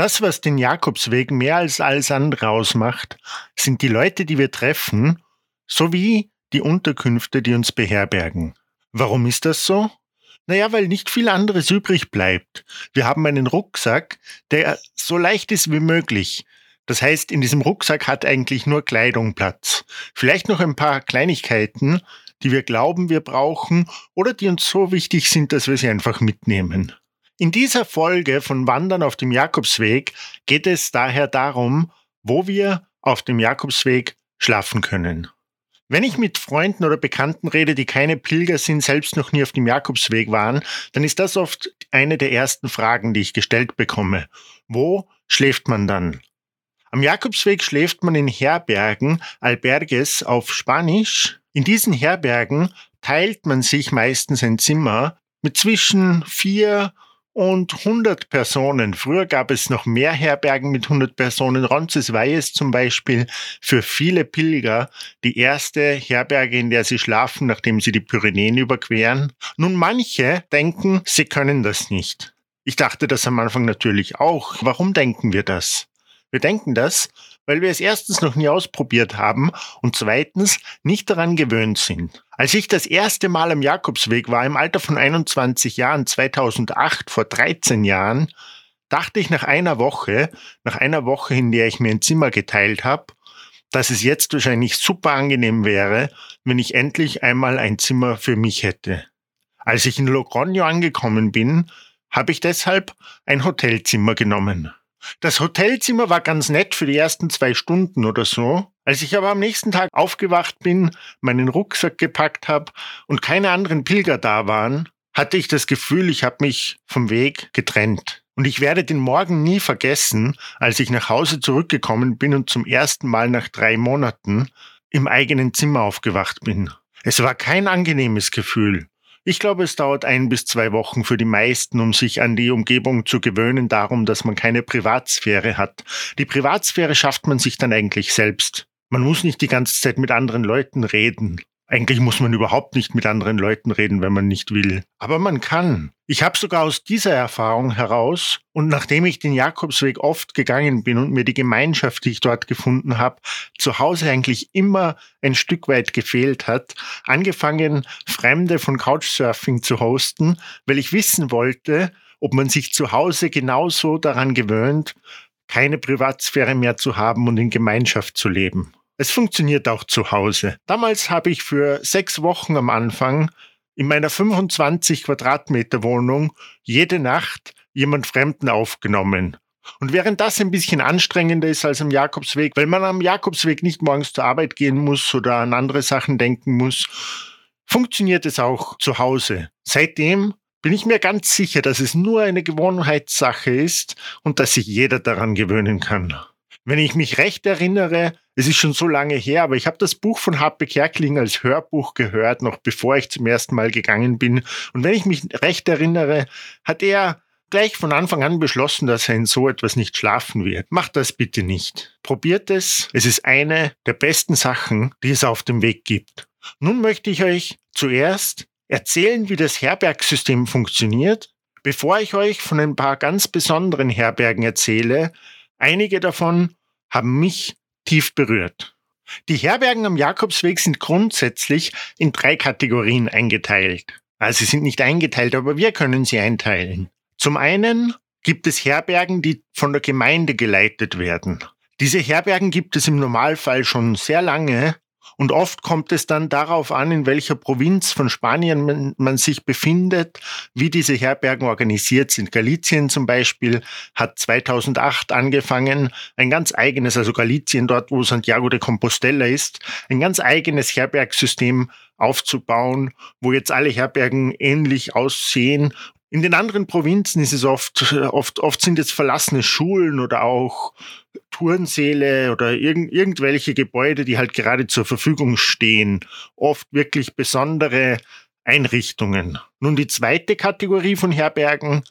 Das, was den Jakobsweg mehr als alles andere ausmacht, sind die Leute, die wir treffen, sowie die Unterkünfte, die uns beherbergen. Warum ist das so? Naja, weil nicht viel anderes übrig bleibt. Wir haben einen Rucksack, der so leicht ist wie möglich. Das heißt, in diesem Rucksack hat eigentlich nur Kleidung Platz. Vielleicht noch ein paar Kleinigkeiten, die wir glauben, wir brauchen oder die uns so wichtig sind, dass wir sie einfach mitnehmen. In dieser Folge von Wandern auf dem Jakobsweg geht es daher darum, wo wir auf dem Jakobsweg schlafen können. Wenn ich mit Freunden oder Bekannten rede, die keine Pilger sind, selbst noch nie auf dem Jakobsweg waren, dann ist das oft eine der ersten Fragen, die ich gestellt bekomme. Wo schläft man dann? Am Jakobsweg schläft man in Herbergen, Alberges auf Spanisch. In diesen Herbergen teilt man sich meistens ein Zimmer mit zwischen vier und 100 Personen. Früher gab es noch mehr Herbergen mit 100 Personen. Roncesvalles zum Beispiel für viele Pilger die erste Herberge, in der sie schlafen, nachdem sie die Pyrenäen überqueren. Nun, manche denken, sie können das nicht. Ich dachte das am Anfang natürlich auch. Warum denken wir das? Wir denken das, weil wir es erstens noch nie ausprobiert haben und zweitens nicht daran gewöhnt sind. Als ich das erste Mal am Jakobsweg war, im Alter von 21 Jahren, 2008, vor 13 Jahren, dachte ich nach einer Woche, nach einer Woche, in der ich mir ein Zimmer geteilt habe, dass es jetzt wahrscheinlich super angenehm wäre, wenn ich endlich einmal ein Zimmer für mich hätte. Als ich in Logroño angekommen bin, habe ich deshalb ein Hotelzimmer genommen. Das Hotelzimmer war ganz nett für die ersten zwei Stunden oder so. Als ich aber am nächsten Tag aufgewacht bin, meinen Rucksack gepackt habe und keine anderen Pilger da waren, hatte ich das Gefühl, ich habe mich vom Weg getrennt. Und ich werde den Morgen nie vergessen, als ich nach Hause zurückgekommen bin und zum ersten Mal nach drei Monaten im eigenen Zimmer aufgewacht bin. Es war kein angenehmes Gefühl. Ich glaube, es dauert ein bis zwei Wochen für die meisten, um sich an die Umgebung zu gewöhnen, darum, dass man keine Privatsphäre hat. Die Privatsphäre schafft man sich dann eigentlich selbst. Man muss nicht die ganze Zeit mit anderen Leuten reden. Eigentlich muss man überhaupt nicht mit anderen Leuten reden, wenn man nicht will. Aber man kann. Ich habe sogar aus dieser Erfahrung heraus und nachdem ich den Jakobsweg oft gegangen bin und mir die Gemeinschaft, die ich dort gefunden habe, zu Hause eigentlich immer ein Stück weit gefehlt hat, angefangen, Fremde von Couchsurfing zu hosten, weil ich wissen wollte, ob man sich zu Hause genauso daran gewöhnt, keine Privatsphäre mehr zu haben und in Gemeinschaft zu leben. Es funktioniert auch zu Hause. Damals habe ich für sechs Wochen am Anfang in meiner 25 Quadratmeter Wohnung jede Nacht jemand Fremden aufgenommen. Und während das ein bisschen anstrengender ist als am Jakobsweg, weil man am Jakobsweg nicht morgens zur Arbeit gehen muss oder an andere Sachen denken muss, funktioniert es auch zu Hause. Seitdem bin ich mir ganz sicher, dass es nur eine Gewohnheitssache ist und dass sich jeder daran gewöhnen kann. Wenn ich mich recht erinnere, es ist schon so lange her, aber ich habe das Buch von Harpe Kerkling als Hörbuch gehört, noch bevor ich zum ersten Mal gegangen bin. Und wenn ich mich recht erinnere, hat er gleich von Anfang an beschlossen, dass er in so etwas nicht schlafen wird. Macht das bitte nicht. Probiert es. Es ist eine der besten Sachen, die es auf dem Weg gibt. Nun möchte ich euch zuerst erzählen, wie das Herbergsystem funktioniert, bevor ich euch von ein paar ganz besonderen Herbergen erzähle, Einige davon haben mich tief berührt. Die Herbergen am Jakobsweg sind grundsätzlich in drei Kategorien eingeteilt. Also sie sind nicht eingeteilt, aber wir können sie einteilen. Zum einen gibt es Herbergen, die von der Gemeinde geleitet werden. Diese Herbergen gibt es im Normalfall schon sehr lange und oft kommt es dann darauf an, in welcher Provinz von Spanien man, man, sich befindet, wie diese Herbergen organisiert sind. Galicien zum Beispiel hat 2008 angefangen, ein ganz eigenes, also Galicien dort, wo Santiago de Compostela ist, ein ganz eigenes Herbergsystem aufzubauen, wo jetzt alle Herbergen ähnlich aussehen in den anderen Provinzen ist es oft, oft, oft sind es verlassene Schulen oder auch Turnsäle oder irgend, irgendwelche Gebäude, die halt gerade zur Verfügung stehen. Oft wirklich besondere Einrichtungen. Nun, die zweite Kategorie von Herbergen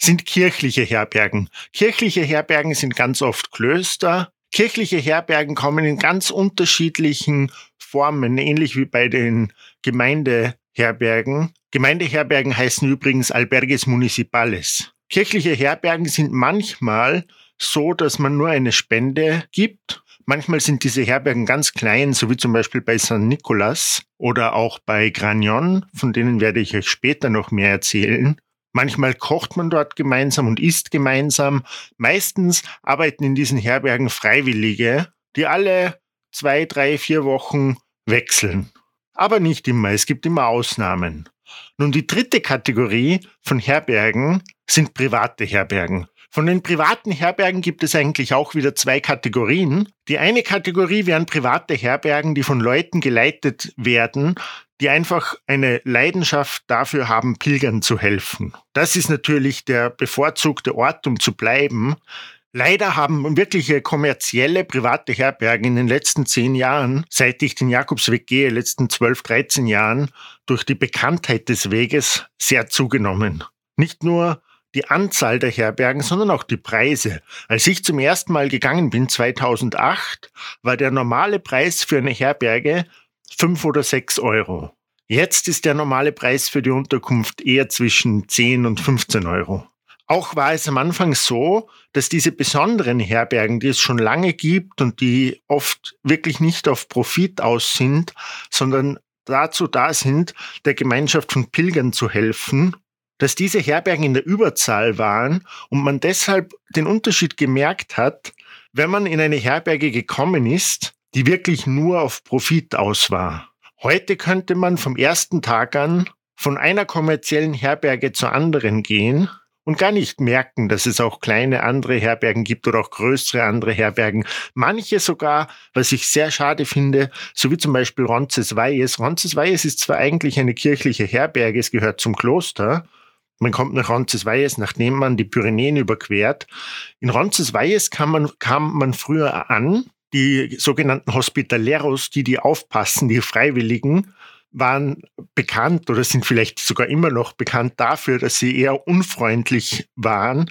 sind kirchliche Herbergen. Kirchliche Herbergen sind ganz oft Klöster. Kirchliche Herbergen kommen in ganz unterschiedlichen Formen, ähnlich wie bei den Gemeindeherbergen. Gemeindeherbergen heißen übrigens Albergues Municipales. Kirchliche Herbergen sind manchmal so, dass man nur eine Spende gibt. Manchmal sind diese Herbergen ganz klein, so wie zum Beispiel bei San Nicolas oder auch bei Gragnon, von denen werde ich euch später noch mehr erzählen. Manchmal kocht man dort gemeinsam und isst gemeinsam. Meistens arbeiten in diesen Herbergen Freiwillige, die alle zwei, drei, vier Wochen wechseln. Aber nicht immer, es gibt immer Ausnahmen. Nun, die dritte Kategorie von Herbergen sind private Herbergen. Von den privaten Herbergen gibt es eigentlich auch wieder zwei Kategorien. Die eine Kategorie wären private Herbergen, die von Leuten geleitet werden, die einfach eine Leidenschaft dafür haben, Pilgern zu helfen. Das ist natürlich der bevorzugte Ort, um zu bleiben. Leider haben wirkliche kommerzielle private Herbergen in den letzten zehn Jahren, seit ich den Jakobsweg gehe, letzten zwölf, dreizehn Jahren, durch die Bekanntheit des Weges sehr zugenommen. Nicht nur die Anzahl der Herbergen, sondern auch die Preise. Als ich zum ersten Mal gegangen bin, 2008, war der normale Preis für eine Herberge fünf oder sechs Euro. Jetzt ist der normale Preis für die Unterkunft eher zwischen 10 und 15 Euro. Auch war es am Anfang so, dass diese besonderen Herbergen, die es schon lange gibt und die oft wirklich nicht auf Profit aus sind, sondern dazu da sind, der Gemeinschaft von Pilgern zu helfen dass diese Herbergen in der Überzahl waren und man deshalb den Unterschied gemerkt hat, wenn man in eine Herberge gekommen ist, die wirklich nur auf Profit aus war. Heute könnte man vom ersten Tag an von einer kommerziellen Herberge zur anderen gehen und gar nicht merken, dass es auch kleine andere Herbergen gibt oder auch größere andere Herbergen. Manche sogar, was ich sehr schade finde, so wie zum Beispiel Roncesvalles. Roncesvalles ist zwar eigentlich eine kirchliche Herberge, es gehört zum Kloster, man kommt nach Roncesvalles, nachdem man die Pyrenäen überquert. In Roncesvalles kam man, kam man früher an. Die sogenannten Hospitaleros, die die aufpassen, die Freiwilligen, waren bekannt oder sind vielleicht sogar immer noch bekannt dafür, dass sie eher unfreundlich waren.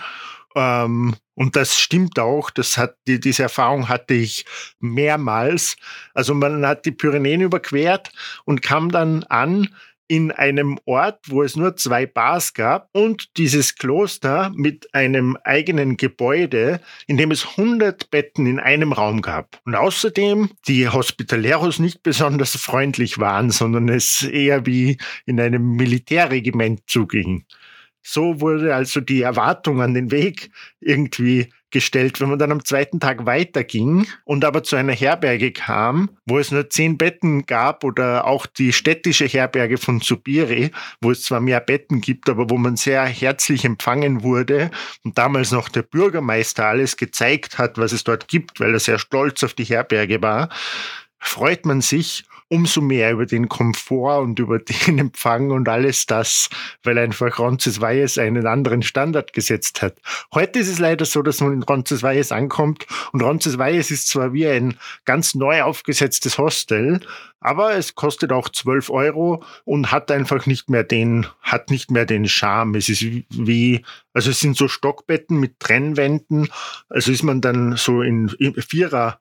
Ähm, und das stimmt auch. Das hat, die, diese Erfahrung hatte ich mehrmals. Also man hat die Pyrenäen überquert und kam dann an in einem Ort, wo es nur zwei Bars gab und dieses Kloster mit einem eigenen Gebäude, in dem es 100 Betten in einem Raum gab. Und außerdem die Hospitaleros nicht besonders freundlich waren, sondern es eher wie in einem Militärregiment zuging. So wurde also die Erwartung an den Weg irgendwie gestellt. Wenn man dann am zweiten Tag weiterging und aber zu einer Herberge kam, wo es nur zehn Betten gab oder auch die städtische Herberge von Subiri, wo es zwar mehr Betten gibt, aber wo man sehr herzlich empfangen wurde und damals noch der Bürgermeister alles gezeigt hat, was es dort gibt, weil er sehr stolz auf die Herberge war, freut man sich umso mehr über den Komfort und über den Empfang und alles das, weil einfach Roncesvalles einen anderen Standard gesetzt hat. Heute ist es leider so, dass man in Roncesvalles ankommt und Roncesvalles ist zwar wie ein ganz neu aufgesetztes Hostel, aber es kostet auch 12 Euro und hat einfach nicht mehr den, hat nicht mehr den Charme. Es ist wie, also es sind so Stockbetten mit Trennwänden, also ist man dann so in, in Vierer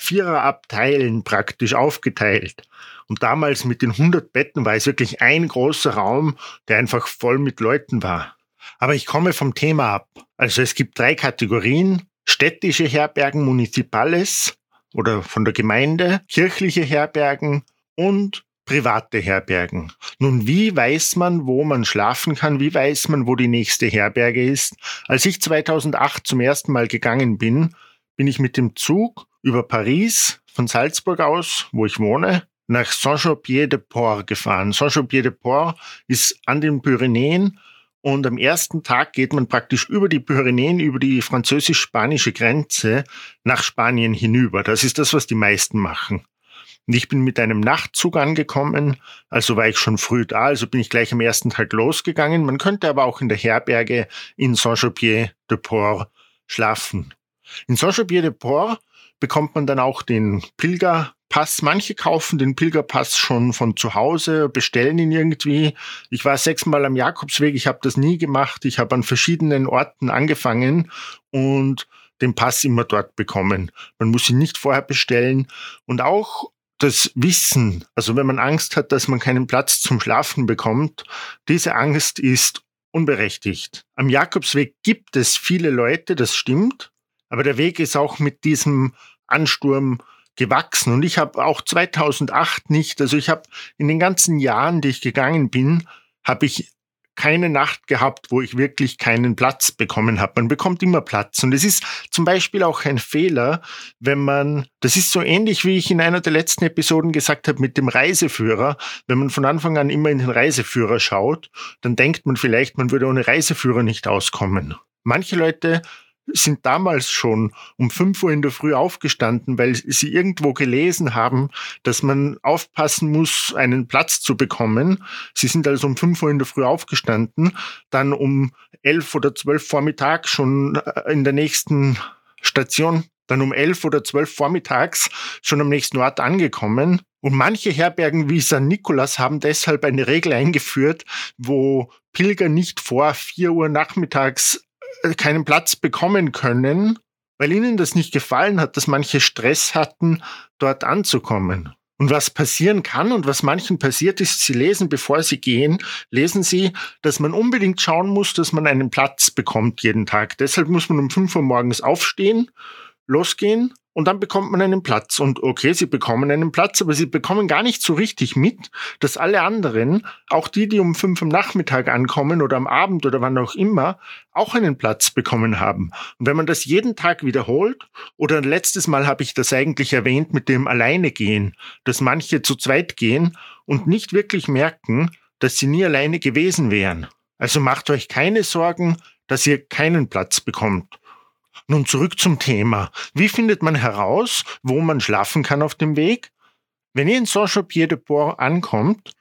Viererabteilen praktisch aufgeteilt. Und damals mit den 100 Betten war es wirklich ein großer Raum, der einfach voll mit Leuten war. Aber ich komme vom Thema ab. Also es gibt drei Kategorien. Städtische Herbergen, Municipales oder von der Gemeinde, kirchliche Herbergen und private Herbergen. Nun, wie weiß man, wo man schlafen kann? Wie weiß man, wo die nächste Herberge ist? Als ich 2008 zum ersten Mal gegangen bin, bin ich mit dem Zug über Paris von Salzburg aus, wo ich wohne, nach Saint-Jean-Pied-de-Port gefahren. Saint-Jean-Pied-de-Port ist an den Pyrenäen und am ersten Tag geht man praktisch über die Pyrenäen, über die französisch-spanische Grenze nach Spanien hinüber. Das ist das, was die meisten machen. Und ich bin mit einem Nachtzug angekommen, also war ich schon früh da, also bin ich gleich am ersten Tag losgegangen. Man könnte aber auch in der Herberge in Saint-Jean-Pied-de-Port schlafen. In Saint-Jean-Pied-de-Port bekommt man dann auch den Pilgerpass. Manche kaufen den Pilgerpass schon von zu Hause, bestellen ihn irgendwie. Ich war sechsmal am Jakobsweg, ich habe das nie gemacht. Ich habe an verschiedenen Orten angefangen und den Pass immer dort bekommen. Man muss ihn nicht vorher bestellen. Und auch das Wissen, also wenn man Angst hat, dass man keinen Platz zum Schlafen bekommt, diese Angst ist unberechtigt. Am Jakobsweg gibt es viele Leute, das stimmt, aber der Weg ist auch mit diesem Ansturm gewachsen. Und ich habe auch 2008 nicht, also ich habe in den ganzen Jahren, die ich gegangen bin, habe ich keine Nacht gehabt, wo ich wirklich keinen Platz bekommen habe. Man bekommt immer Platz. Und es ist zum Beispiel auch ein Fehler, wenn man, das ist so ähnlich, wie ich in einer der letzten Episoden gesagt habe mit dem Reiseführer. Wenn man von Anfang an immer in den Reiseführer schaut, dann denkt man vielleicht, man würde ohne Reiseführer nicht auskommen. Manche Leute sind damals schon um 5 Uhr in der Früh aufgestanden, weil sie irgendwo gelesen haben, dass man aufpassen muss, einen Platz zu bekommen. Sie sind also um 5 Uhr in der Früh aufgestanden, dann um 11 oder 12 Vormittag schon äh, in der nächsten Station, dann um 11 oder 12 vormittags schon am nächsten Ort angekommen. Und manche Herbergen wie St. Nikolas haben deshalb eine Regel eingeführt, wo Pilger nicht vor 4 Uhr nachmittags keinen Platz bekommen können, weil ihnen das nicht gefallen hat, dass manche Stress hatten, dort anzukommen. Und was passieren kann und was manchen passiert ist, sie lesen, bevor sie gehen, lesen sie, dass man unbedingt schauen muss, dass man einen Platz bekommt jeden Tag. Deshalb muss man um 5 Uhr morgens aufstehen, losgehen und dann bekommt man einen Platz. Und okay, sie bekommen einen Platz, aber sie bekommen gar nicht so richtig mit, dass alle anderen, auch die, die um fünf am Nachmittag ankommen oder am Abend oder wann auch immer, auch einen Platz bekommen haben. Und wenn man das jeden Tag wiederholt, oder letztes Mal habe ich das eigentlich erwähnt mit dem Alleine gehen, dass manche zu zweit gehen und nicht wirklich merken, dass sie nie alleine gewesen wären. Also macht euch keine Sorgen, dass ihr keinen Platz bekommt. Nun zurück zum Thema. Wie findet man heraus, wo man schlafen kann auf dem Weg? Wenn ihr in Saint-Champier-de-Port ankommt,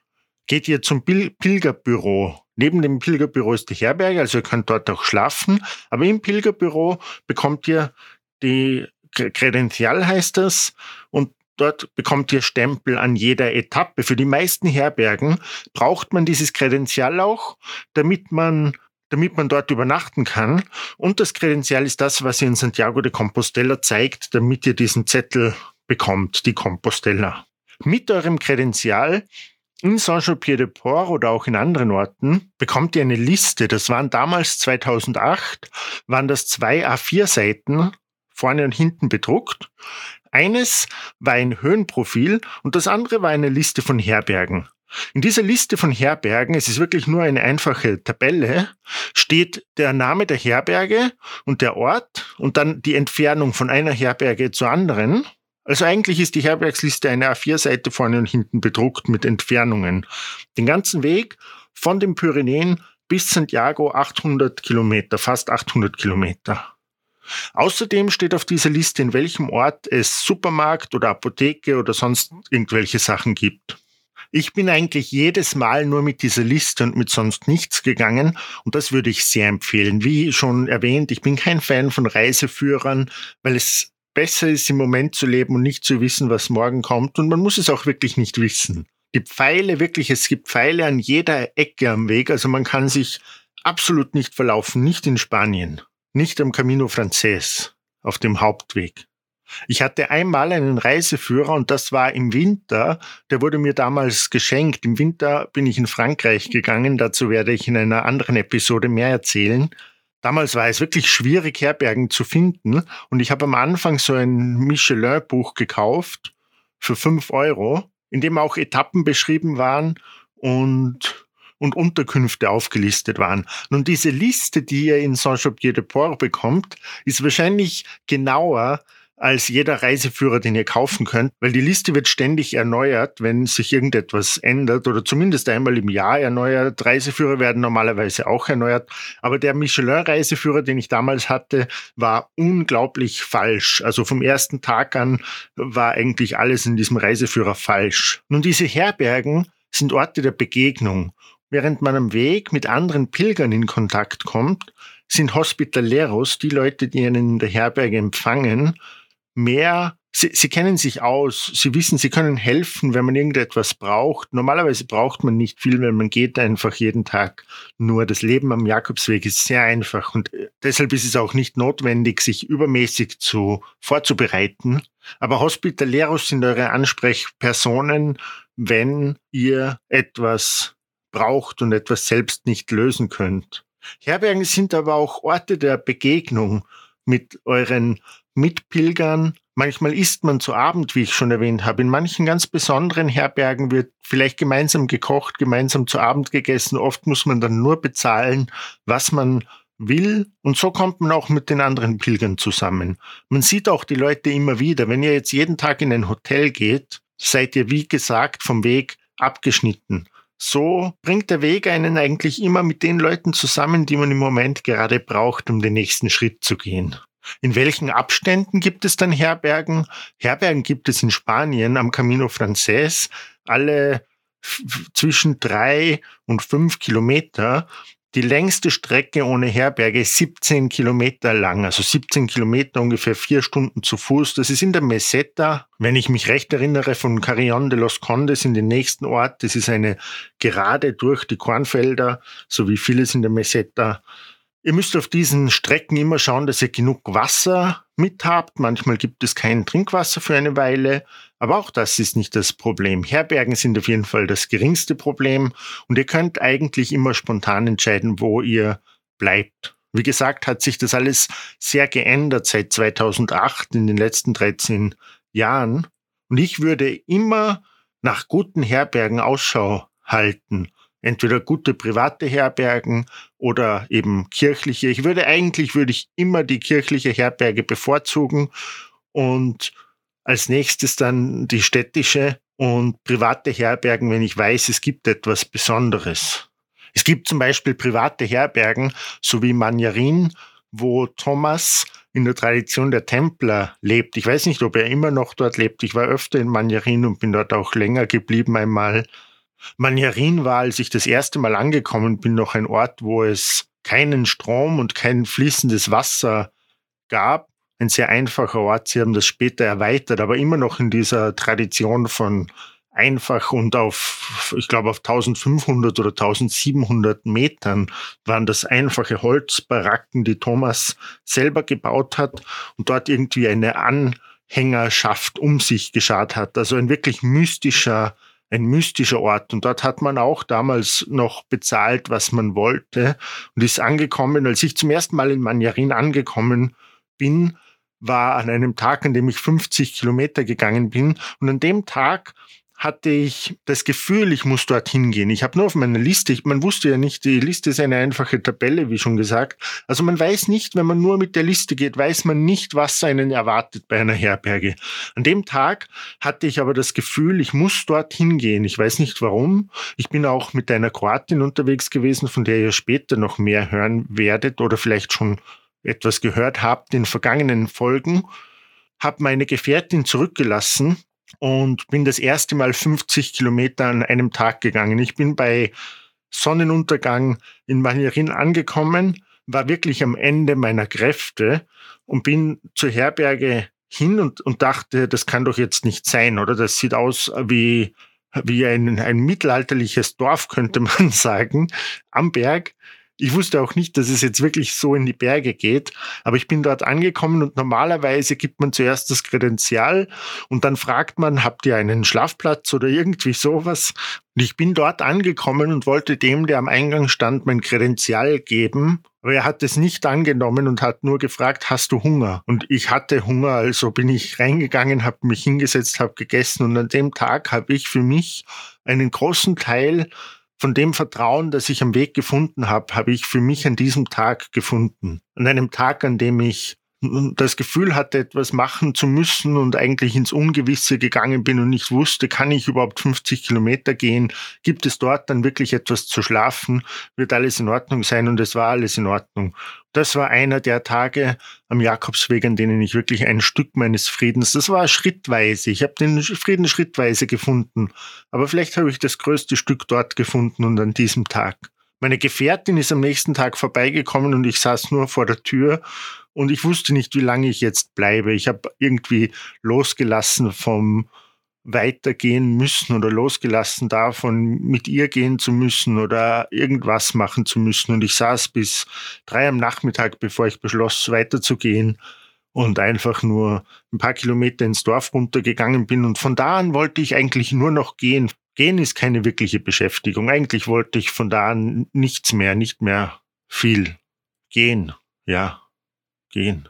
geht ihr zum Pil Pilgerbüro. Neben dem Pilgerbüro ist die Herberge, also ihr könnt dort auch schlafen. Aber im Pilgerbüro bekommt ihr die Kredenzial heißt das und Dort bekommt ihr Stempel an jeder Etappe. Für die meisten Herbergen braucht man dieses Kredenzial auch, damit man damit man dort übernachten kann. Und das Kredenzial ist das, was ihr in Santiago de Compostela zeigt, damit ihr diesen Zettel bekommt, die Compostela. Mit eurem Kredenzial in Saint-Jean-Pied-de-Port oder auch in anderen Orten bekommt ihr eine Liste. Das waren damals 2008, waren das zwei A4-Seiten, vorne und hinten bedruckt. Eines war ein Höhenprofil und das andere war eine Liste von Herbergen. In dieser Liste von Herbergen, es ist wirklich nur eine einfache Tabelle, steht der Name der Herberge und der Ort und dann die Entfernung von einer Herberge zur anderen. Also eigentlich ist die Herbergsliste eine A4-Seite vorne und hinten bedruckt mit Entfernungen. Den ganzen Weg von den Pyrenäen bis Santiago 800 Kilometer, fast 800 Kilometer. Außerdem steht auf dieser Liste, in welchem Ort es Supermarkt oder Apotheke oder sonst irgendwelche Sachen gibt. Ich bin eigentlich jedes Mal nur mit dieser Liste und mit sonst nichts gegangen und das würde ich sehr empfehlen. Wie schon erwähnt, ich bin kein Fan von Reiseführern, weil es besser ist, im Moment zu leben und nicht zu wissen, was morgen kommt und man muss es auch wirklich nicht wissen. Die Pfeile, wirklich, es gibt Pfeile an jeder Ecke am Weg, also man kann sich absolut nicht verlaufen, nicht in Spanien, nicht am Camino Frances, auf dem Hauptweg. Ich hatte einmal einen Reiseführer und das war im Winter. Der wurde mir damals geschenkt. Im Winter bin ich in Frankreich gegangen. Dazu werde ich in einer anderen Episode mehr erzählen. Damals war es wirklich schwierig, Herbergen zu finden. Und ich habe am Anfang so ein Michelin-Buch gekauft für fünf Euro, in dem auch Etappen beschrieben waren und und Unterkünfte aufgelistet waren. Nun, diese Liste, die ihr in Saint-Champier-de-Port bekommt, ist wahrscheinlich genauer als jeder Reiseführer, den ihr kaufen könnt, weil die Liste wird ständig erneuert, wenn sich irgendetwas ändert oder zumindest einmal im Jahr erneuert. Reiseführer werden normalerweise auch erneuert. Aber der Michelin-Reiseführer, den ich damals hatte, war unglaublich falsch. Also vom ersten Tag an war eigentlich alles in diesem Reiseführer falsch. Nun, diese Herbergen sind Orte der Begegnung. Während man am Weg mit anderen Pilgern in Kontakt kommt, sind Hospitaleros die Leute, die einen in der Herberge empfangen mehr, sie, sie kennen sich aus, sie wissen, sie können helfen, wenn man irgendetwas braucht. Normalerweise braucht man nicht viel, weil man geht einfach jeden Tag. Nur das Leben am Jakobsweg ist sehr einfach und äh, deshalb ist es auch nicht notwendig, sich übermäßig zu vorzubereiten. Aber Hospitaleros sind eure Ansprechpersonen, wenn ihr etwas braucht und etwas selbst nicht lösen könnt. Herbergen sind aber auch Orte der Begegnung mit euren Mitpilgern. Manchmal isst man zu Abend, wie ich schon erwähnt habe. In manchen ganz besonderen Herbergen wird vielleicht gemeinsam gekocht, gemeinsam zu Abend gegessen. Oft muss man dann nur bezahlen, was man will. Und so kommt man auch mit den anderen Pilgern zusammen. Man sieht auch die Leute immer wieder. Wenn ihr jetzt jeden Tag in ein Hotel geht, seid ihr, wie gesagt, vom Weg abgeschnitten. So bringt der Weg einen eigentlich immer mit den Leuten zusammen, die man im Moment gerade braucht, um den nächsten Schritt zu gehen. In welchen Abständen gibt es dann Herbergen? Herbergen gibt es in Spanien am Camino Frances alle zwischen drei und fünf Kilometer. Die längste Strecke ohne Herberge ist 17 Kilometer lang, also 17 Kilometer ungefähr vier Stunden zu Fuß. Das ist in der Meseta, wenn ich mich recht erinnere, von Carrion de los Condes in den nächsten Ort. Das ist eine Gerade durch die Kornfelder, so wie vieles in der Meseta. Ihr müsst auf diesen Strecken immer schauen, dass ihr genug Wasser mit habt. Manchmal gibt es kein Trinkwasser für eine Weile. Aber auch das ist nicht das Problem. Herbergen sind auf jeden Fall das geringste Problem und ihr könnt eigentlich immer spontan entscheiden, wo ihr bleibt. Wie gesagt, hat sich das alles sehr geändert seit 2008 in den letzten 13 Jahren. Und ich würde immer nach guten Herbergen Ausschau halten. Entweder gute private Herbergen oder eben kirchliche. Ich würde eigentlich, würde ich immer die kirchliche Herberge bevorzugen und als nächstes dann die städtische und private Herbergen, wenn ich weiß, es gibt etwas Besonderes. Es gibt zum Beispiel private Herbergen, so wie Magnarin, wo Thomas in der Tradition der Templer lebt. Ich weiß nicht, ob er immer noch dort lebt. Ich war öfter in Magnarin und bin dort auch länger geblieben einmal. Magnarin war, als ich das erste Mal angekommen bin, noch ein Ort, wo es keinen Strom und kein fließendes Wasser gab ein sehr einfacher Ort. Sie haben das später erweitert, aber immer noch in dieser Tradition von einfach und auf, ich glaube, auf 1500 oder 1700 Metern waren das einfache Holzbaracken, die Thomas selber gebaut hat und dort irgendwie eine Anhängerschaft um sich geschart hat. Also ein wirklich mystischer, ein mystischer Ort. Und dort hat man auch damals noch bezahlt, was man wollte und ist angekommen. Als ich zum ersten Mal in Manjarin angekommen bin, war an einem Tag, an dem ich 50 Kilometer gegangen bin. Und an dem Tag hatte ich das Gefühl, ich muss dorthin gehen. Ich habe nur auf meiner Liste, ich, man wusste ja nicht, die Liste ist eine einfache Tabelle, wie schon gesagt. Also man weiß nicht, wenn man nur mit der Liste geht, weiß man nicht, was einen erwartet bei einer Herberge. An dem Tag hatte ich aber das Gefühl, ich muss dorthin gehen. Ich weiß nicht warum. Ich bin auch mit einer Kroatin unterwegs gewesen, von der ihr später noch mehr hören werdet oder vielleicht schon etwas gehört habt in vergangenen Folgen, habe meine Gefährtin zurückgelassen und bin das erste Mal 50 Kilometer an einem Tag gegangen. Ich bin bei Sonnenuntergang in Manierin angekommen, war wirklich am Ende meiner Kräfte und bin zur Herberge hin und, und dachte, das kann doch jetzt nicht sein, oder? Das sieht aus wie, wie ein, ein mittelalterliches Dorf, könnte man sagen, am Berg. Ich wusste auch nicht, dass es jetzt wirklich so in die Berge geht, aber ich bin dort angekommen und normalerweise gibt man zuerst das Kredenzial und dann fragt man, habt ihr einen Schlafplatz oder irgendwie sowas? Und ich bin dort angekommen und wollte dem, der am Eingang stand, mein Kredenzial geben, aber er hat es nicht angenommen und hat nur gefragt, hast du Hunger? Und ich hatte Hunger, also bin ich reingegangen, habe mich hingesetzt, habe gegessen und an dem Tag habe ich für mich einen großen Teil von dem Vertrauen, das ich am Weg gefunden habe, habe ich für mich an diesem Tag gefunden. An einem Tag, an dem ich das Gefühl hatte, etwas machen zu müssen und eigentlich ins Ungewisse gegangen bin und nicht wusste, kann ich überhaupt 50 Kilometer gehen? Gibt es dort dann wirklich etwas zu schlafen? Wird alles in Ordnung sein? Und es war alles in Ordnung. Das war einer der Tage am Jakobsweg, an denen ich wirklich ein Stück meines Friedens, das war schrittweise. Ich habe den Frieden schrittweise gefunden. Aber vielleicht habe ich das größte Stück dort gefunden und an diesem Tag. Meine Gefährtin ist am nächsten Tag vorbeigekommen und ich saß nur vor der Tür und ich wusste nicht, wie lange ich jetzt bleibe. Ich habe irgendwie losgelassen vom weitergehen müssen oder losgelassen davon, mit ihr gehen zu müssen oder irgendwas machen zu müssen. Und ich saß bis drei am Nachmittag, bevor ich beschloss, weiterzugehen und einfach nur ein paar Kilometer ins Dorf runtergegangen bin. Und von da an wollte ich eigentlich nur noch gehen Gehen ist keine wirkliche Beschäftigung. Eigentlich wollte ich von da an nichts mehr, nicht mehr viel. Gehen, ja, gehen.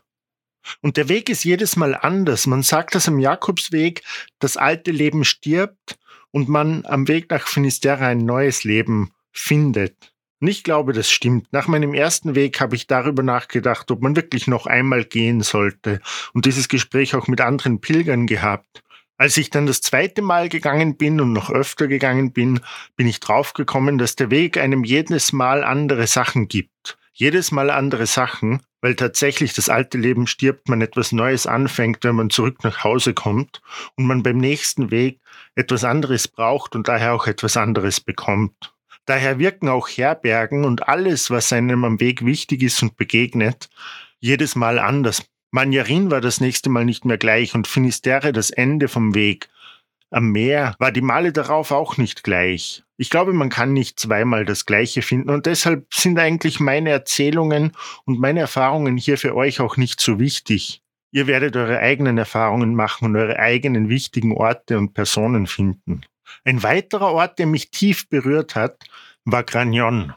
Und der Weg ist jedes Mal anders. Man sagt das am Jakobsweg, das alte Leben stirbt und man am Weg nach Finisterre ein neues Leben findet. Und ich glaube, das stimmt. Nach meinem ersten Weg habe ich darüber nachgedacht, ob man wirklich noch einmal gehen sollte und dieses Gespräch auch mit anderen Pilgern gehabt. Als ich dann das zweite Mal gegangen bin und noch öfter gegangen bin, bin ich draufgekommen, dass der Weg einem jedes Mal andere Sachen gibt. Jedes Mal andere Sachen, weil tatsächlich das alte Leben stirbt, man etwas Neues anfängt, wenn man zurück nach Hause kommt und man beim nächsten Weg etwas anderes braucht und daher auch etwas anderes bekommt. Daher wirken auch Herbergen und alles, was einem am Weg wichtig ist und begegnet, jedes Mal anders. Manjarin war das nächste Mal nicht mehr gleich und Finisterre das Ende vom Weg. Am Meer war die Male darauf auch nicht gleich. Ich glaube, man kann nicht zweimal das Gleiche finden und deshalb sind eigentlich meine Erzählungen und meine Erfahrungen hier für euch auch nicht so wichtig. Ihr werdet eure eigenen Erfahrungen machen und eure eigenen wichtigen Orte und Personen finden. Ein weiterer Ort, der mich tief berührt hat, war Gragnon.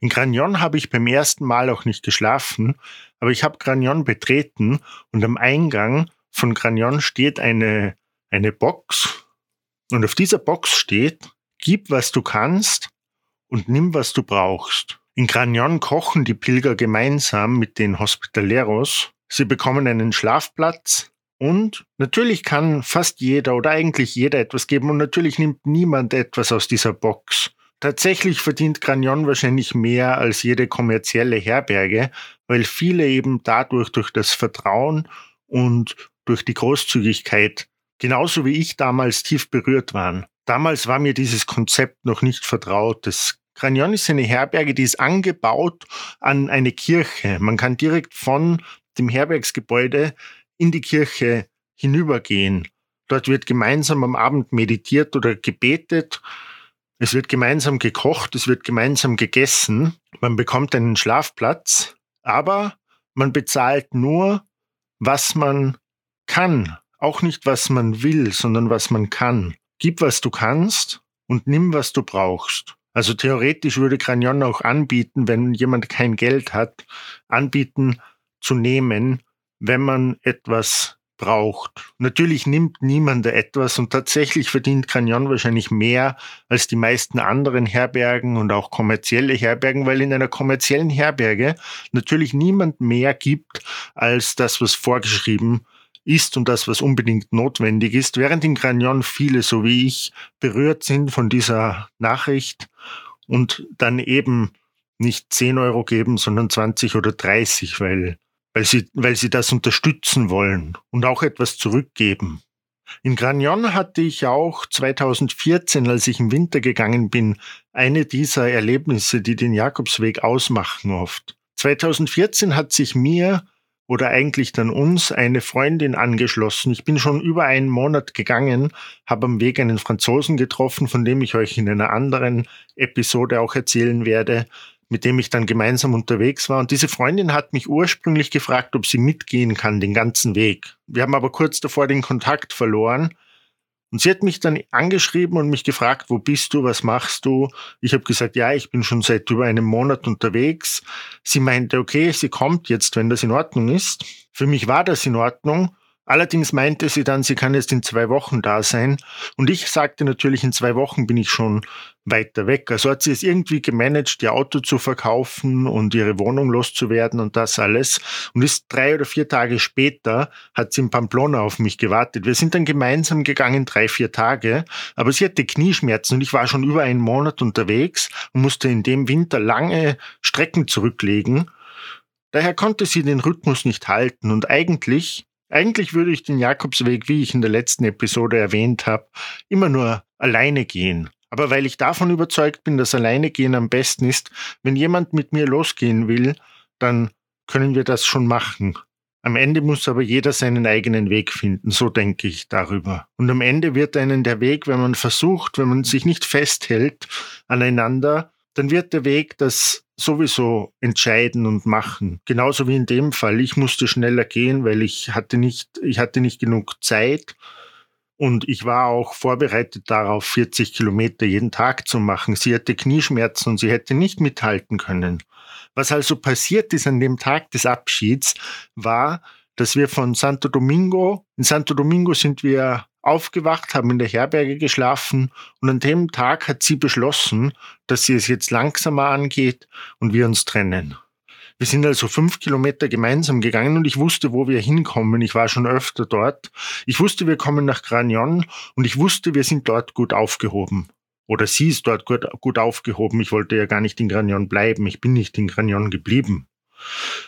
In Gragnon habe ich beim ersten Mal auch nicht geschlafen, aber ich habe Gragnon betreten und am Eingang von Gragnon steht eine, eine Box und auf dieser Box steht, gib was du kannst und nimm was du brauchst. In Gragnon kochen die Pilger gemeinsam mit den Hospitaleros. Sie bekommen einen Schlafplatz, und natürlich kann fast jeder oder eigentlich jeder etwas geben und natürlich nimmt niemand etwas aus dieser Box. Tatsächlich verdient Gragnon wahrscheinlich mehr als jede kommerzielle Herberge, weil viele eben dadurch durch das Vertrauen und durch die Großzügigkeit genauso wie ich damals tief berührt waren. Damals war mir dieses Konzept noch nicht vertraut. Das Gragnon ist eine Herberge, die ist angebaut an eine Kirche. Man kann direkt von dem Herbergsgebäude in die Kirche hinübergehen. Dort wird gemeinsam am Abend meditiert oder gebetet. Es wird gemeinsam gekocht, es wird gemeinsam gegessen. Man bekommt einen Schlafplatz, aber man bezahlt nur, was man kann. Auch nicht, was man will, sondern was man kann. Gib, was du kannst und nimm, was du brauchst. Also theoretisch würde Cranion auch anbieten, wenn jemand kein Geld hat, anbieten zu nehmen, wenn man etwas braucht. Natürlich nimmt niemand etwas und tatsächlich verdient Canyon wahrscheinlich mehr als die meisten anderen Herbergen und auch kommerzielle Herbergen, weil in einer kommerziellen Herberge natürlich niemand mehr gibt als das, was vorgeschrieben ist und das, was unbedingt notwendig ist, während in Gragnon viele, so wie ich, berührt sind von dieser Nachricht und dann eben nicht 10 Euro geben, sondern 20 oder 30, weil weil sie, weil sie das unterstützen wollen und auch etwas zurückgeben. In Gragnon hatte ich auch 2014, als ich im Winter gegangen bin, eine dieser Erlebnisse, die den Jakobsweg ausmachen oft. 2014 hat sich mir oder eigentlich dann uns eine Freundin angeschlossen. Ich bin schon über einen Monat gegangen, habe am Weg einen Franzosen getroffen, von dem ich euch in einer anderen Episode auch erzählen werde mit dem ich dann gemeinsam unterwegs war. Und diese Freundin hat mich ursprünglich gefragt, ob sie mitgehen kann, den ganzen Weg. Wir haben aber kurz davor den Kontakt verloren. Und sie hat mich dann angeschrieben und mich gefragt, wo bist du, was machst du? Ich habe gesagt, ja, ich bin schon seit über einem Monat unterwegs. Sie meinte, okay, sie kommt jetzt, wenn das in Ordnung ist. Für mich war das in Ordnung. Allerdings meinte sie dann, sie kann jetzt in zwei Wochen da sein. Und ich sagte natürlich, in zwei Wochen bin ich schon weiter weg. Also hat sie es irgendwie gemanagt, ihr Auto zu verkaufen und ihre Wohnung loszuwerden und das alles. Und ist drei oder vier Tage später hat sie in Pamplona auf mich gewartet. Wir sind dann gemeinsam gegangen, drei, vier Tage. Aber sie hatte Knieschmerzen und ich war schon über einen Monat unterwegs und musste in dem Winter lange Strecken zurücklegen. Daher konnte sie den Rhythmus nicht halten und eigentlich eigentlich würde ich den Jakobsweg, wie ich in der letzten Episode erwähnt habe, immer nur alleine gehen. Aber weil ich davon überzeugt bin, dass alleine gehen am besten ist, wenn jemand mit mir losgehen will, dann können wir das schon machen. Am Ende muss aber jeder seinen eigenen Weg finden, so denke ich darüber. Und am Ende wird einen der Weg, wenn man versucht, wenn man sich nicht festhält aneinander, dann wird der Weg das sowieso entscheiden und machen. Genauso wie in dem Fall. Ich musste schneller gehen, weil ich hatte nicht, ich hatte nicht genug Zeit. Und ich war auch vorbereitet darauf, 40 Kilometer jeden Tag zu machen. Sie hatte Knieschmerzen und sie hätte nicht mithalten können. Was also passiert ist an dem Tag des Abschieds, war, dass wir von Santo Domingo, in Santo Domingo sind wir aufgewacht, haben in der Herberge geschlafen und an dem Tag hat sie beschlossen, dass sie es jetzt langsamer angeht und wir uns trennen. Wir sind also fünf Kilometer gemeinsam gegangen und ich wusste, wo wir hinkommen. Ich war schon öfter dort. Ich wusste, wir kommen nach Gragnon und ich wusste, wir sind dort gut aufgehoben. Oder sie ist dort gut, gut aufgehoben. Ich wollte ja gar nicht in Gragnon bleiben. Ich bin nicht in Gragnon geblieben.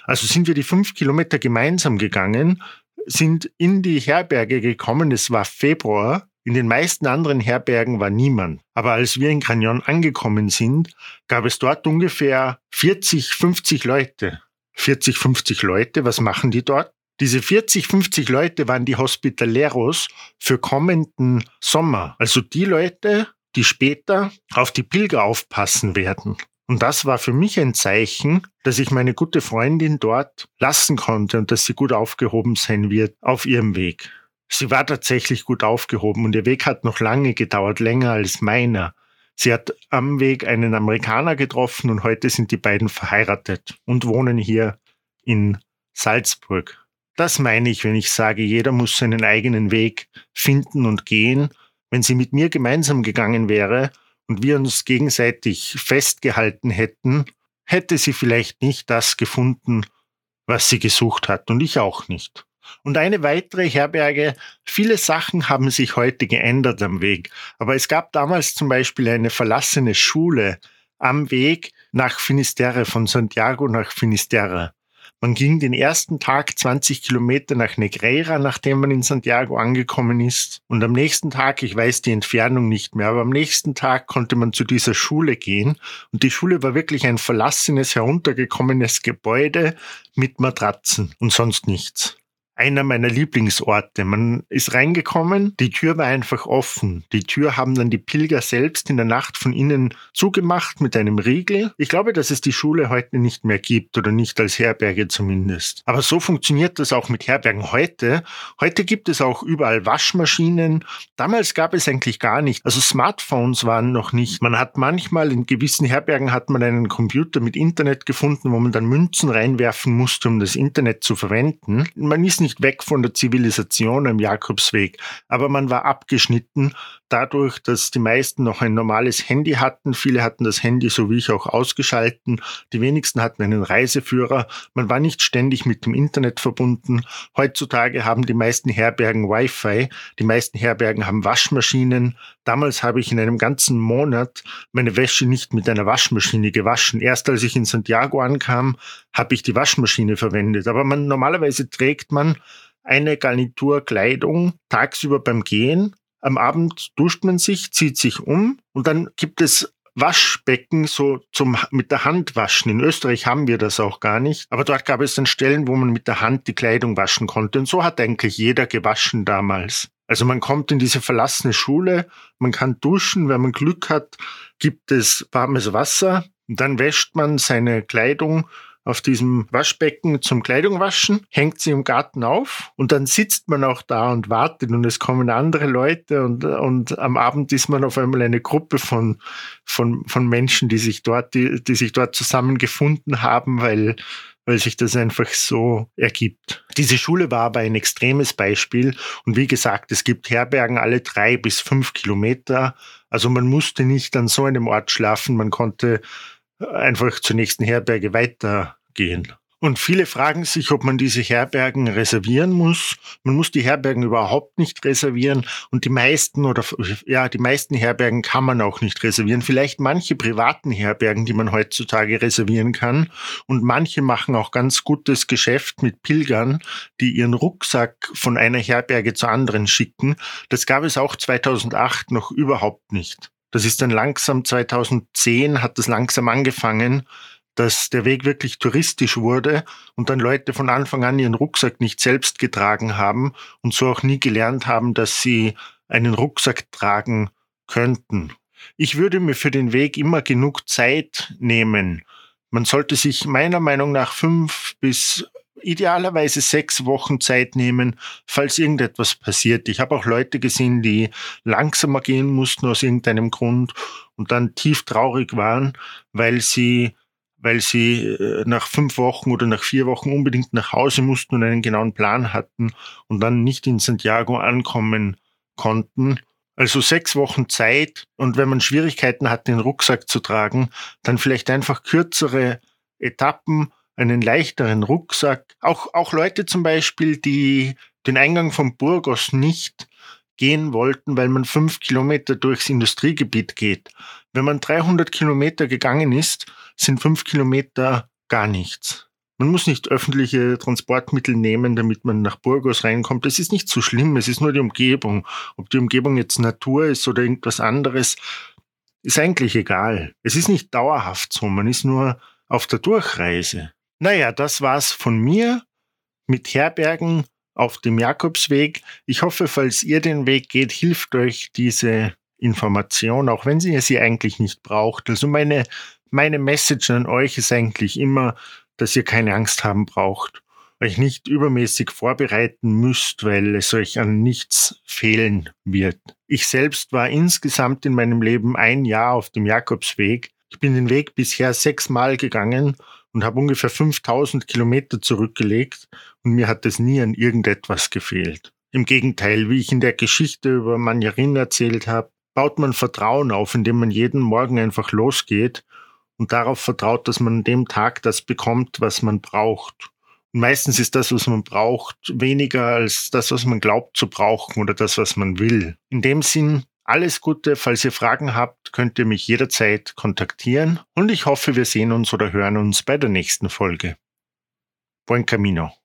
Also sind wir die fünf Kilometer gemeinsam gegangen, sind in die Herberge gekommen. Es war Februar in den meisten anderen Herbergen war niemand. Aber als wir in Gragnon angekommen sind, gab es dort ungefähr 40, 50 Leute. 40, 50 Leute, was machen die dort? Diese 40, 50 Leute waren die Hospitaleros für kommenden Sommer. Also die Leute, die später auf die Pilger aufpassen werden. Und das war für mich ein Zeichen, dass ich meine gute Freundin dort lassen konnte und dass sie gut aufgehoben sein wird auf ihrem Weg. Sie war tatsächlich gut aufgehoben und ihr Weg hat noch lange gedauert, länger als meiner. Sie hat am Weg einen Amerikaner getroffen und heute sind die beiden verheiratet und wohnen hier in Salzburg. Das meine ich, wenn ich sage, jeder muss seinen eigenen Weg finden und gehen. Wenn sie mit mir gemeinsam gegangen wäre und wir uns gegenseitig festgehalten hätten, hätte sie vielleicht nicht das gefunden, was sie gesucht hat und ich auch nicht. Und eine weitere Herberge, viele Sachen haben sich heute geändert am Weg. Aber es gab damals zum Beispiel eine verlassene Schule am Weg nach Finisterre, von Santiago nach Finisterre. Man ging den ersten Tag 20 Kilometer nach Negreira, nachdem man in Santiago angekommen ist. Und am nächsten Tag, ich weiß die Entfernung nicht mehr, aber am nächsten Tag konnte man zu dieser Schule gehen. Und die Schule war wirklich ein verlassenes, heruntergekommenes Gebäude mit Matratzen und sonst nichts einer meiner Lieblingsorte. Man ist reingekommen, die Tür war einfach offen. Die Tür haben dann die Pilger selbst in der Nacht von innen zugemacht mit einem Riegel. Ich glaube, dass es die Schule heute nicht mehr gibt oder nicht als Herberge zumindest. Aber so funktioniert das auch mit Herbergen heute. Heute gibt es auch überall Waschmaschinen. Damals gab es eigentlich gar nicht. Also Smartphones waren noch nicht. Man hat manchmal in gewissen Herbergen hat man einen Computer mit Internet gefunden, wo man dann Münzen reinwerfen musste, um das Internet zu verwenden. Man ist nicht nicht weg von der Zivilisation am Jakobsweg, aber man war abgeschnitten dadurch, dass die meisten noch ein normales Handy hatten. Viele hatten das Handy, so wie ich auch, ausgeschalten. Die wenigsten hatten einen Reiseführer. Man war nicht ständig mit dem Internet verbunden. Heutzutage haben die meisten Herbergen Wi-Fi. Die meisten Herbergen haben Waschmaschinen. Damals habe ich in einem ganzen Monat meine Wäsche nicht mit einer Waschmaschine gewaschen. Erst als ich in Santiago ankam, habe ich die Waschmaschine verwendet. Aber man, normalerweise trägt man eine Garnitur Kleidung tagsüber beim Gehen. Am Abend duscht man sich, zieht sich um und dann gibt es Waschbecken so zum mit der Hand waschen. In Österreich haben wir das auch gar nicht, aber dort gab es dann Stellen, wo man mit der Hand die Kleidung waschen konnte und so hat eigentlich jeder gewaschen damals. Also man kommt in diese verlassene Schule, man kann duschen, wenn man Glück hat, gibt es warmes Wasser, dann wäscht man seine Kleidung auf diesem Waschbecken zum Kleidung waschen, hängt sie im Garten auf und dann sitzt man auch da und wartet und es kommen andere Leute und, und am Abend ist man auf einmal eine Gruppe von, von, von Menschen, die sich dort, die, die sich dort zusammengefunden haben, weil weil sich das einfach so ergibt. Diese Schule war aber ein extremes Beispiel und wie gesagt, es gibt Herbergen alle drei bis fünf Kilometer. Also man musste nicht an so einem Ort schlafen, man konnte einfach zur nächsten Herberge weitergehen. Und viele fragen sich, ob man diese Herbergen reservieren muss. Man muss die Herbergen überhaupt nicht reservieren und die meisten oder ja, die meisten Herbergen kann man auch nicht reservieren. Vielleicht manche privaten Herbergen, die man heutzutage reservieren kann und manche machen auch ganz gutes Geschäft mit Pilgern, die ihren Rucksack von einer Herberge zur anderen schicken. Das gab es auch 2008 noch überhaupt nicht. Das ist dann langsam 2010 hat das langsam angefangen, dass der Weg wirklich touristisch wurde und dann Leute von Anfang an ihren Rucksack nicht selbst getragen haben und so auch nie gelernt haben, dass sie einen Rucksack tragen könnten. Ich würde mir für den Weg immer genug Zeit nehmen. Man sollte sich meiner Meinung nach fünf bis idealerweise sechs Wochen Zeit nehmen, falls irgendetwas passiert. Ich habe auch Leute gesehen, die langsamer gehen mussten aus irgendeinem Grund und dann tief traurig waren, weil sie weil sie äh, nach fünf Wochen oder nach vier Wochen unbedingt nach Hause mussten und einen genauen Plan hatten und dann nicht in Santiago ankommen konnten. Also sechs Wochen Zeit und wenn man Schwierigkeiten hat, den Rucksack zu tragen, dann vielleicht einfach kürzere Etappen einen leichteren Rucksack. Auch, auch Leute zum Beispiel, die den Eingang von Burgos nicht gehen wollten, weil man fünf Kilometer durchs Industriegebiet geht. Wenn man 300 Kilometer gegangen ist, sind fünf Kilometer gar nichts. Man muss nicht öffentliche Transportmittel nehmen, damit man nach Burgos reinkommt. Das ist nicht so schlimm, es ist nur die Umgebung. Ob die Umgebung jetzt Natur ist oder irgendwas anderes, ist eigentlich egal. Es ist nicht dauerhaft so, man ist nur auf der Durchreise. Naja, das war's von mir mit Herbergen auf dem Jakobsweg. Ich hoffe, falls ihr den Weg geht, hilft euch diese Information, auch wenn ihr sie eigentlich nicht braucht. Also meine, meine Message an euch ist eigentlich immer, dass ihr keine Angst haben braucht, euch nicht übermäßig vorbereiten müsst, weil es euch an nichts fehlen wird. Ich selbst war insgesamt in meinem Leben ein Jahr auf dem Jakobsweg. Ich bin den Weg bisher sechsmal gegangen und habe ungefähr 5000 Kilometer zurückgelegt und mir hat es nie an irgendetwas gefehlt. Im Gegenteil, wie ich in der Geschichte über Manjarin erzählt habe, baut man Vertrauen auf, indem man jeden Morgen einfach losgeht und darauf vertraut, dass man an dem Tag das bekommt, was man braucht. Und meistens ist das, was man braucht, weniger als das, was man glaubt zu brauchen oder das, was man will. In dem Sinn, alles Gute, falls ihr Fragen habt, könnt ihr mich jederzeit kontaktieren und ich hoffe, wir sehen uns oder hören uns bei der nächsten Folge. Buen Camino.